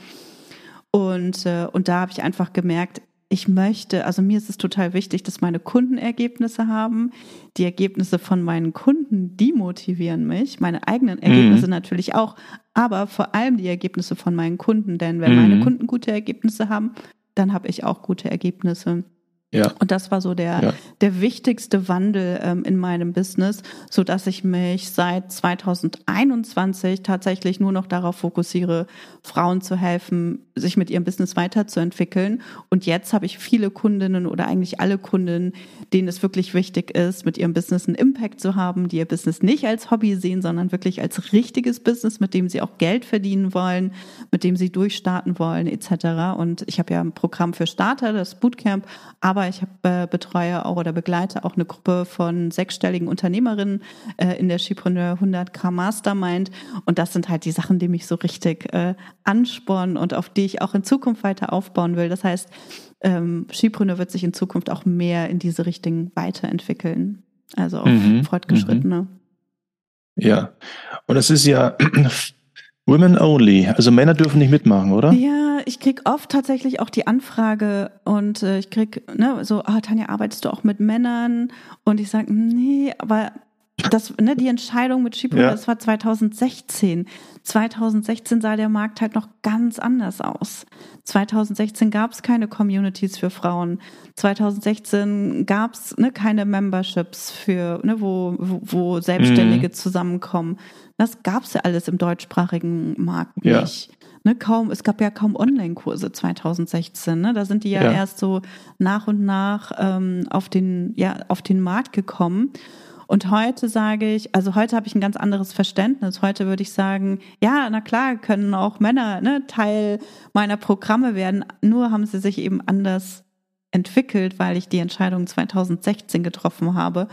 Und, äh, und da habe ich einfach gemerkt, ich möchte, also mir ist es total wichtig, dass meine Kunden Ergebnisse haben. Die Ergebnisse von meinen Kunden, die motivieren mich. Meine eigenen mhm. Ergebnisse mhm. natürlich auch, aber vor allem die Ergebnisse von meinen Kunden. Denn wenn mhm. meine Kunden gute Ergebnisse haben, dann habe ich auch gute Ergebnisse. Ja. Und das war so der, ja. der wichtigste Wandel ähm, in meinem Business, so dass ich mich seit 2021 tatsächlich nur noch darauf fokussiere, Frauen zu helfen, sich mit ihrem Business weiterzuentwickeln. Und jetzt habe ich viele Kundinnen oder eigentlich alle Kundinnen, denen es wirklich wichtig ist, mit ihrem Business einen Impact zu haben, die ihr Business nicht als Hobby sehen, sondern wirklich als richtiges Business, mit dem sie auch Geld verdienen wollen, mit dem sie durchstarten wollen, etc. Und ich habe ja ein Programm für Starter, das Bootcamp, aber ich habe äh, betreue auch oder begleite auch eine Gruppe von sechsstelligen Unternehmerinnen äh, in der Skipreneur 100k Mastermind und das sind halt die Sachen, die mich so richtig äh, anspornen und auf die ich auch in Zukunft weiter aufbauen will. Das heißt, ähm, Skipreneur wird sich in Zukunft auch mehr in diese Richtung weiterentwickeln, also auf mhm. fortgeschrittene. Mhm. Ja, und es ist ja Women only, also Männer dürfen nicht mitmachen, oder? Ja, ich krieg oft tatsächlich auch die Anfrage und äh, ich krieg ne, so, ah, Tanja, arbeitest du auch mit Männern? Und ich sage, nee, aber das, ne, die Entscheidung mit Shippo, ja. das war 2016. 2016 sah der Markt halt noch ganz anders aus. 2016 gab es keine Communities für Frauen. 2016 gab es ne, keine Memberships für, ne, wo, wo, wo Selbstständige mhm. zusammenkommen. Das gab es ja alles im deutschsprachigen Markt ja. nicht. Ne, kaum, es gab ja kaum Online-Kurse 2016. Ne? Da sind die ja, ja, erst so nach und nach ähm, auf den, ja, auf den Markt gekommen. Und heute sage ich, also heute habe ich ein ganz anderes Verständnis. Heute würde ich sagen, ja, na klar, können auch Männer ne, Teil meiner Programme werden. Nur haben sie sich eben anders entwickelt, weil ich die Entscheidung 2016 getroffen habe.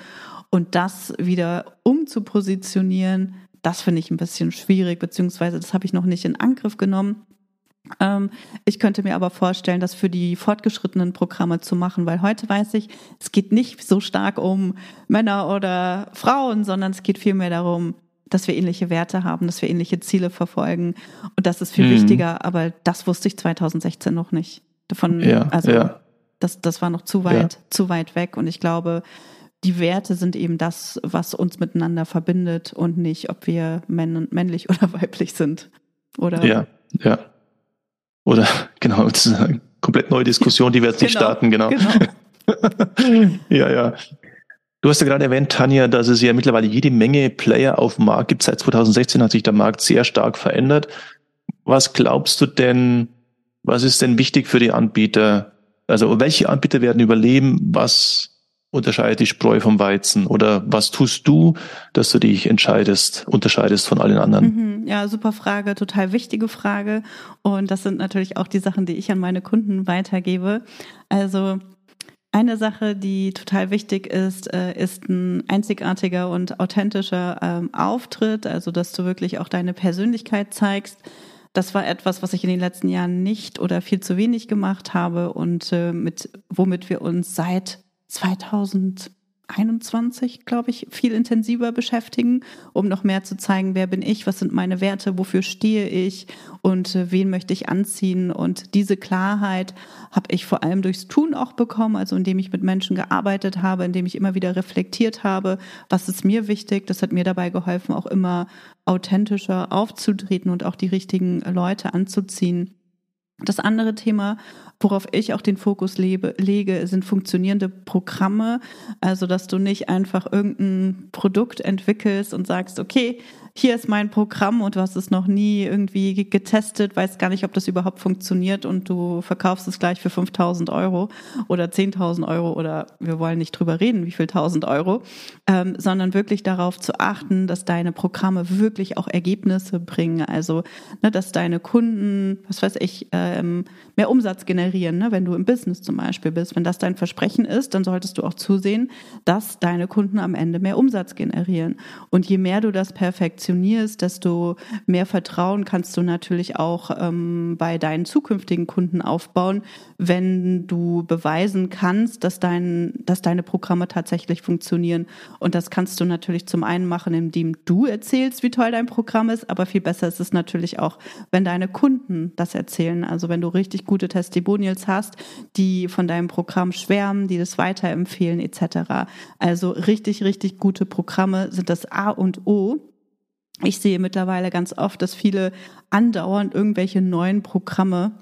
Und das wieder umzupositionieren, das finde ich ein bisschen schwierig, beziehungsweise das habe ich noch nicht in Angriff genommen. Ähm, ich könnte mir aber vorstellen, das für die fortgeschrittenen Programme zu machen, weil heute weiß ich, es geht nicht so stark um Männer oder Frauen, sondern es geht vielmehr darum, dass wir ähnliche Werte haben, dass wir ähnliche Ziele verfolgen. Und das ist viel mhm. wichtiger, aber das wusste ich 2016 noch nicht. Davon, ja, also ja. Das, das war noch zu weit, ja. zu weit weg. Und ich glaube, die Werte sind eben das, was uns miteinander verbindet und nicht, ob wir männlich oder weiblich sind. Oder ja, ja. Oder genau, das ist eine komplett neue Diskussion, die wir jetzt nicht genau, starten, genau. genau. ja, ja. Du hast ja gerade erwähnt, Tanja, dass es ja mittlerweile jede Menge Player auf dem Markt gibt. Seit 2016 hat sich der Markt sehr stark verändert. Was glaubst du denn, was ist denn wichtig für die Anbieter? Also welche Anbieter werden überleben? Was unterscheidet die Spreu vom Weizen? Oder was tust du, dass du dich entscheidest, unterscheidest von allen anderen? Mhm, ja, super Frage, total wichtige Frage. Und das sind natürlich auch die Sachen, die ich an meine Kunden weitergebe. Also eine Sache, die total wichtig ist, äh, ist ein einzigartiger und authentischer ähm, Auftritt, also dass du wirklich auch deine Persönlichkeit zeigst. Das war etwas, was ich in den letzten Jahren nicht oder viel zu wenig gemacht habe und äh, mit womit wir uns seit 2021, glaube ich, viel intensiver beschäftigen, um noch mehr zu zeigen, wer bin ich, was sind meine Werte, wofür stehe ich und äh, wen möchte ich anziehen. Und diese Klarheit habe ich vor allem durchs Tun auch bekommen, also indem ich mit Menschen gearbeitet habe, indem ich immer wieder reflektiert habe, was ist mir wichtig. Das hat mir dabei geholfen, auch immer authentischer aufzutreten und auch die richtigen Leute anzuziehen. Das andere Thema, worauf ich auch den Fokus lebe, lege, sind funktionierende Programme. Also, dass du nicht einfach irgendein Produkt entwickelst und sagst, okay, hier ist mein Programm und du hast es noch nie irgendwie getestet, weißt gar nicht, ob das überhaupt funktioniert und du verkaufst es gleich für 5000 Euro oder 10.000 Euro oder wir wollen nicht drüber reden, wie viel 1000 Euro, ähm, sondern wirklich darauf zu achten, dass deine Programme wirklich auch Ergebnisse bringen. Also, ne, dass deine Kunden, was weiß ich, ähm, mehr Umsatz generieren, ne, wenn du im Business zum Beispiel bist. Wenn das dein Versprechen ist, dann solltest du auch zusehen, dass deine Kunden am Ende mehr Umsatz generieren. Und je mehr du das perfektionierst, perfektionierst, desto mehr Vertrauen kannst du natürlich auch ähm, bei deinen zukünftigen Kunden aufbauen, wenn du beweisen kannst, dass, dein, dass deine Programme tatsächlich funktionieren. Und das kannst du natürlich zum einen machen, indem du erzählst, wie toll dein Programm ist, aber viel besser ist es natürlich auch, wenn deine Kunden das erzählen. Also wenn du richtig gute Testimonials hast, die von deinem Programm schwärmen, die das weiterempfehlen etc. Also richtig, richtig gute Programme sind das A und O ich sehe mittlerweile ganz oft, dass viele andauernd irgendwelche neuen Programme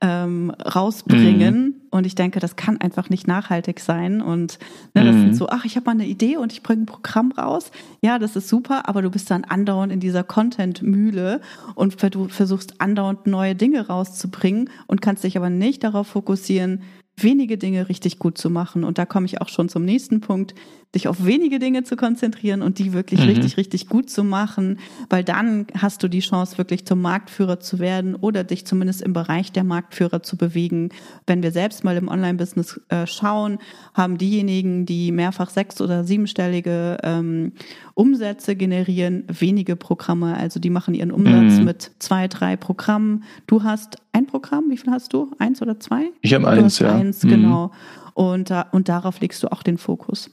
ähm, rausbringen. Mhm. Und ich denke, das kann einfach nicht nachhaltig sein. Und ne, das mhm. sind so, ach, ich habe mal eine Idee und ich bringe ein Programm raus. Ja, das ist super, aber du bist dann andauernd in dieser Content-Mühle und du versuchst andauernd neue Dinge rauszubringen und kannst dich aber nicht darauf fokussieren, wenige Dinge richtig gut zu machen. Und da komme ich auch schon zum nächsten Punkt, dich auf wenige Dinge zu konzentrieren und die wirklich mhm. richtig, richtig gut zu machen, weil dann hast du die Chance, wirklich zum Marktführer zu werden oder dich zumindest im Bereich der Marktführer zu bewegen. Wenn wir selbst mal im Online-Business äh, schauen, haben diejenigen, die mehrfach sechs- oder siebenstellige ähm, Umsätze generieren, wenige Programme. Also die machen ihren Umsatz mhm. mit zwei, drei Programmen. Du hast ein Programm, wie viel hast du? Eins oder zwei? Ich habe eins, ja. Eins, mhm. genau. Und, und darauf legst du auch den Fokus.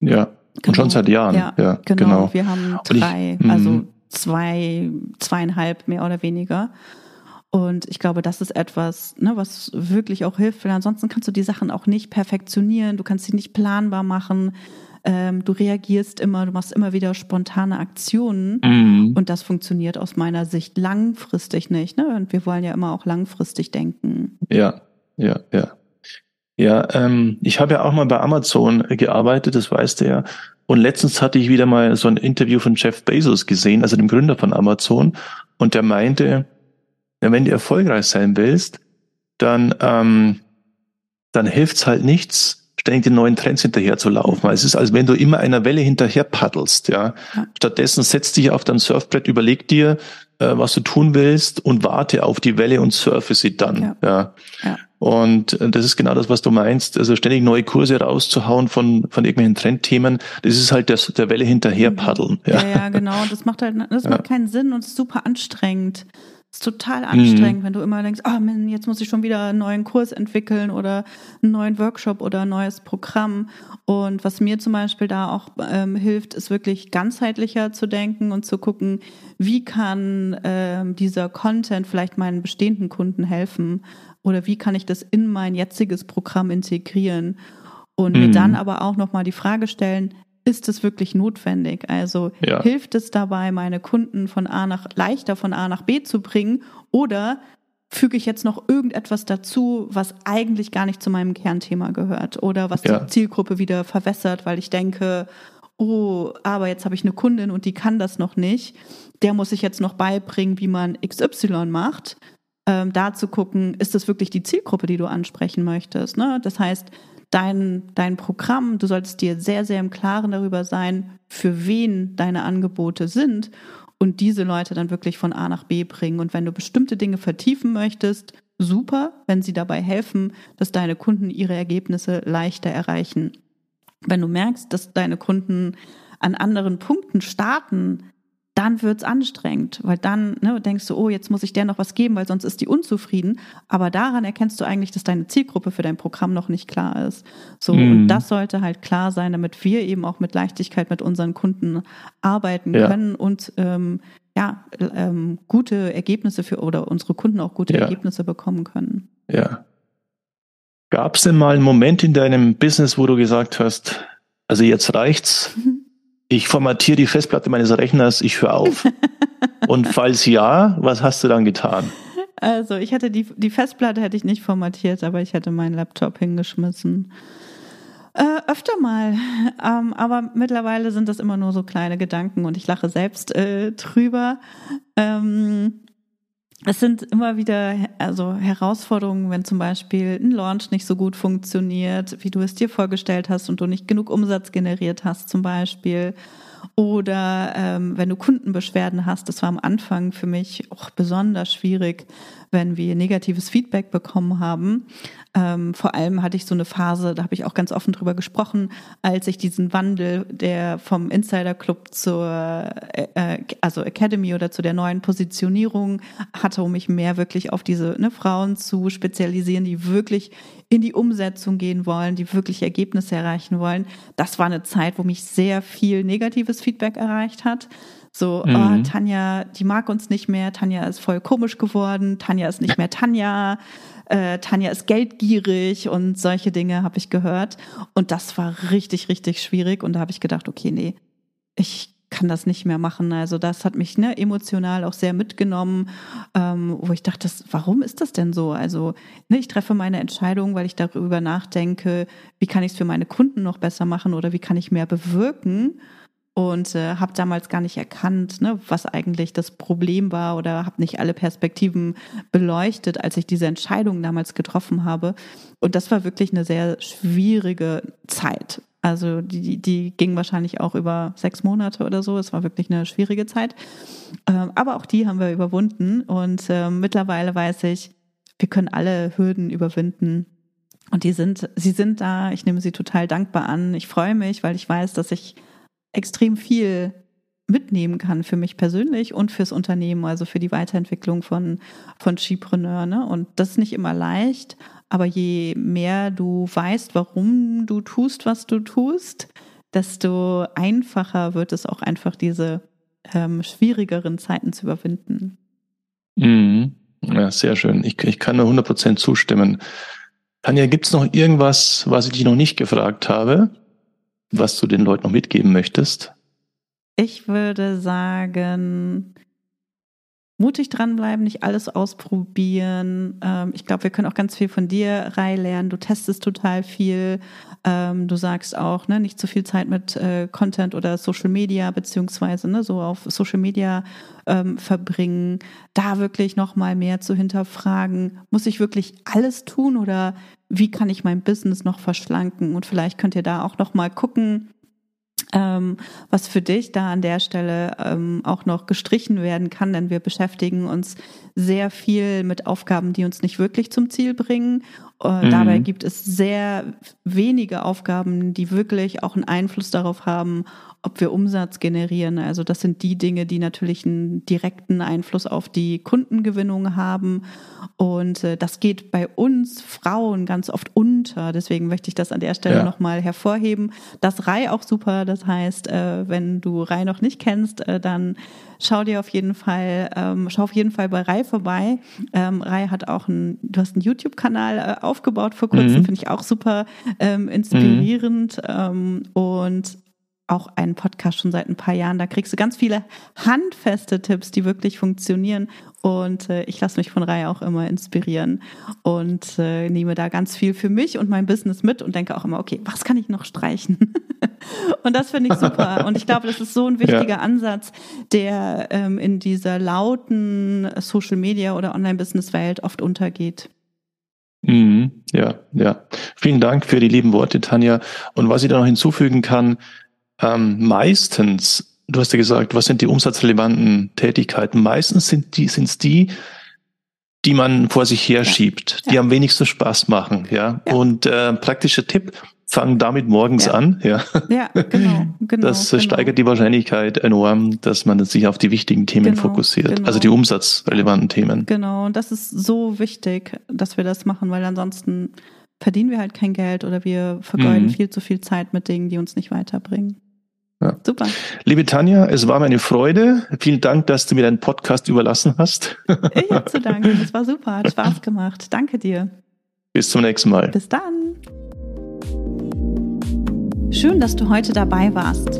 Ja, genau. und schon seit Jahren. Ja, ja genau. genau. Wir haben drei, ich, also mhm. zwei, zweieinhalb mehr oder weniger. Und ich glaube, das ist etwas, ne, was wirklich auch hilft, weil ansonsten kannst du die Sachen auch nicht perfektionieren, du kannst sie nicht planbar machen, ähm, du reagierst immer, du machst immer wieder spontane Aktionen mhm. und das funktioniert aus meiner Sicht langfristig nicht. Ne? Und wir wollen ja immer auch langfristig denken. Ja, ja, ja. Ja, ähm, ich habe ja auch mal bei Amazon gearbeitet, das weißt du ja. Und letztens hatte ich wieder mal so ein Interview von Jeff Bezos gesehen, also dem Gründer von Amazon. Und der meinte, ja, wenn du erfolgreich sein willst, dann, ähm, dann hilft's halt nichts, ständig den neuen Trends hinterher zu laufen. Es ist, als wenn du immer einer Welle hinterher paddelst, ja. ja. Stattdessen setz dich auf dein Surfbrett, überleg dir, äh, was du tun willst und warte auf die Welle und surfe sie dann, ja. ja. ja. Und das ist genau das, was du meinst. Also ständig neue Kurse rauszuhauen von, von irgendwelchen Trendthemen, das ist halt der, der Welle hinterher paddeln. Ja. ja, ja, genau. Das macht halt, das ja. macht keinen Sinn und ist super anstrengend. Ist total anstrengend, mhm. wenn du immer denkst, ah, oh, man, jetzt muss ich schon wieder einen neuen Kurs entwickeln oder einen neuen Workshop oder ein neues Programm. Und was mir zum Beispiel da auch ähm, hilft, ist wirklich ganzheitlicher zu denken und zu gucken, wie kann ähm, dieser Content vielleicht meinen bestehenden Kunden helfen oder wie kann ich das in mein jetziges Programm integrieren und mhm. mir dann aber auch nochmal die Frage stellen, ist es wirklich notwendig? Also ja. hilft es dabei, meine Kunden von A nach leichter von A nach B zu bringen oder füge ich jetzt noch irgendetwas dazu, was eigentlich gar nicht zu meinem Kernthema gehört oder was ja. die Zielgruppe wieder verwässert, weil ich denke, oh, aber jetzt habe ich eine Kundin und die kann das noch nicht. Der muss ich jetzt noch beibringen, wie man XY macht ähm, da zu gucken, ist das wirklich die Zielgruppe, die du ansprechen möchtest. Ne? Das heißt, dein, dein Programm, du solltest dir sehr, sehr im Klaren darüber sein, für wen deine Angebote sind und diese Leute dann wirklich von A nach B bringen. Und wenn du bestimmte Dinge vertiefen möchtest, super, wenn sie dabei helfen, dass deine Kunden ihre Ergebnisse leichter erreichen. Wenn du merkst, dass deine Kunden an anderen Punkten starten, dann wird's anstrengend, weil dann ne, denkst du, oh, jetzt muss ich der noch was geben, weil sonst ist die unzufrieden. Aber daran erkennst du eigentlich, dass deine Zielgruppe für dein Programm noch nicht klar ist. So, mhm. und das sollte halt klar sein, damit wir eben auch mit Leichtigkeit mit unseren Kunden arbeiten ja. können und ähm, ja, ähm, gute Ergebnisse für oder unsere Kunden auch gute ja. Ergebnisse bekommen können. Ja. Gab es denn mal einen Moment in deinem Business, wo du gesagt hast, also jetzt reicht's, ich formatiere die Festplatte meines Rechners, ich höre auf. Und falls ja, was hast du dann getan? Also ich hätte die, die Festplatte hätte ich nicht formatiert, aber ich hätte meinen Laptop hingeschmissen. Äh, öfter mal. Ähm, aber mittlerweile sind das immer nur so kleine Gedanken und ich lache selbst äh, drüber. Ähm, es sind immer wieder also Herausforderungen, wenn zum Beispiel ein Launch nicht so gut funktioniert, wie du es dir vorgestellt hast und du nicht genug Umsatz generiert hast zum Beispiel. Oder ähm, wenn du Kundenbeschwerden hast, das war am Anfang für mich auch besonders schwierig, wenn wir negatives Feedback bekommen haben. Ähm, vor allem hatte ich so eine Phase, da habe ich auch ganz offen drüber gesprochen, als ich diesen Wandel der vom Insider Club zur äh, äh, also Academy oder zu der neuen Positionierung hatte, um mich mehr wirklich auf diese ne, Frauen zu spezialisieren, die wirklich in die Umsetzung gehen wollen, die wirklich Ergebnisse erreichen wollen. Das war eine Zeit, wo mich sehr viel negatives Feedback erreicht hat. So, mhm. oh, Tanja, die mag uns nicht mehr, Tanja ist voll komisch geworden, Tanja ist nicht mehr Tanja, äh, Tanja ist geldgierig und solche Dinge habe ich gehört. Und das war richtig, richtig schwierig. Und da habe ich gedacht, okay, nee, ich kann das nicht mehr machen. Also das hat mich ne, emotional auch sehr mitgenommen, ähm, wo ich dachte, das, warum ist das denn so? Also ne, ich treffe meine Entscheidung, weil ich darüber nachdenke, wie kann ich es für meine Kunden noch besser machen oder wie kann ich mehr bewirken und äh, habe damals gar nicht erkannt, ne, was eigentlich das Problem war oder habe nicht alle Perspektiven beleuchtet, als ich diese Entscheidung damals getroffen habe. Und das war wirklich eine sehr schwierige Zeit. Also die, die ging wahrscheinlich auch über sechs Monate oder so. Es war wirklich eine schwierige Zeit. Ähm, aber auch die haben wir überwunden. Und äh, mittlerweile weiß ich, wir können alle Hürden überwinden. Und die sind, sie sind da. Ich nehme sie total dankbar an. Ich freue mich, weil ich weiß, dass ich extrem viel mitnehmen kann für mich persönlich und fürs Unternehmen, also für die Weiterentwicklung von, von Skipreneur. Ne? Und das ist nicht immer leicht, aber je mehr du weißt, warum du tust, was du tust, desto einfacher wird es auch einfach diese ähm, schwierigeren Zeiten zu überwinden. Mhm. Ja, sehr schön. Ich, ich kann nur 100% zustimmen. Tanja, gibt es noch irgendwas, was ich dich noch nicht gefragt habe? Was du den Leuten noch mitgeben möchtest? Ich würde sagen, mutig dranbleiben, nicht alles ausprobieren. Ähm, ich glaube, wir können auch ganz viel von dir Rai lernen. Du testest total viel. Ähm, du sagst auch, ne, nicht zu viel Zeit mit äh, Content oder Social Media beziehungsweise ne, so auf Social Media ähm, verbringen. Da wirklich noch mal mehr zu hinterfragen. Muss ich wirklich alles tun oder wie kann ich mein Business noch verschlanken? Und vielleicht könnt ihr da auch noch mal gucken, ähm, was für dich da an der Stelle ähm, auch noch gestrichen werden kann, denn wir beschäftigen uns sehr viel mit Aufgaben, die uns nicht wirklich zum Ziel bringen. Mhm. Dabei gibt es sehr wenige Aufgaben, die wirklich auch einen Einfluss darauf haben, ob wir Umsatz generieren. Also das sind die Dinge, die natürlich einen direkten Einfluss auf die Kundengewinnung haben. Und äh, das geht bei uns Frauen ganz oft unter. Deswegen möchte ich das an der Stelle ja. nochmal hervorheben. Das Rai auch super. Das heißt, äh, wenn du Rai noch nicht kennst, äh, dann schau dir auf jeden Fall, ähm, schau auf jeden Fall bei Rai vorbei. Ähm, Rai hat auch einen, du hast einen YouTube-Kanal aufgebaut vor kurzem, mhm. finde ich auch super ähm, inspirierend. Mhm. Ähm, und auch einen Podcast schon seit ein paar Jahren. Da kriegst du ganz viele handfeste Tipps, die wirklich funktionieren. Und äh, ich lasse mich von Reihe auch immer inspirieren und äh, nehme da ganz viel für mich und mein Business mit und denke auch immer, okay, was kann ich noch streichen? und das finde ich super. Und ich glaube, das ist so ein wichtiger ja. Ansatz, der ähm, in dieser lauten Social Media oder Online-Business-Welt oft untergeht. Mhm, ja, ja. Vielen Dank für die lieben Worte, Tanja. Und was ich da noch hinzufügen kann, ähm, meistens, du hast ja gesagt, was sind die umsatzrelevanten Tätigkeiten? Meistens sind die, sind's die, die man vor sich herschiebt, ja. die am wenigsten Spaß machen, ja. ja. Und äh, praktischer Tipp, fangen damit morgens ja. an, ja. Ja, genau, genau. Das genau. steigert die Wahrscheinlichkeit enorm, dass man sich auf die wichtigen Themen genau, fokussiert, genau. also die umsatzrelevanten Themen. Genau, und das ist so wichtig, dass wir das machen, weil ansonsten verdienen wir halt kein Geld oder wir vergeuden mhm. viel zu viel Zeit mit Dingen, die uns nicht weiterbringen. Ja. Super. Liebe Tanja, es war meine Freude. Vielen Dank, dass du mir deinen Podcast überlassen hast. Ich habe zu danken. Es war super. Hat Spaß gemacht. Danke dir. Bis zum nächsten Mal. Bis dann. Schön, dass du heute dabei warst.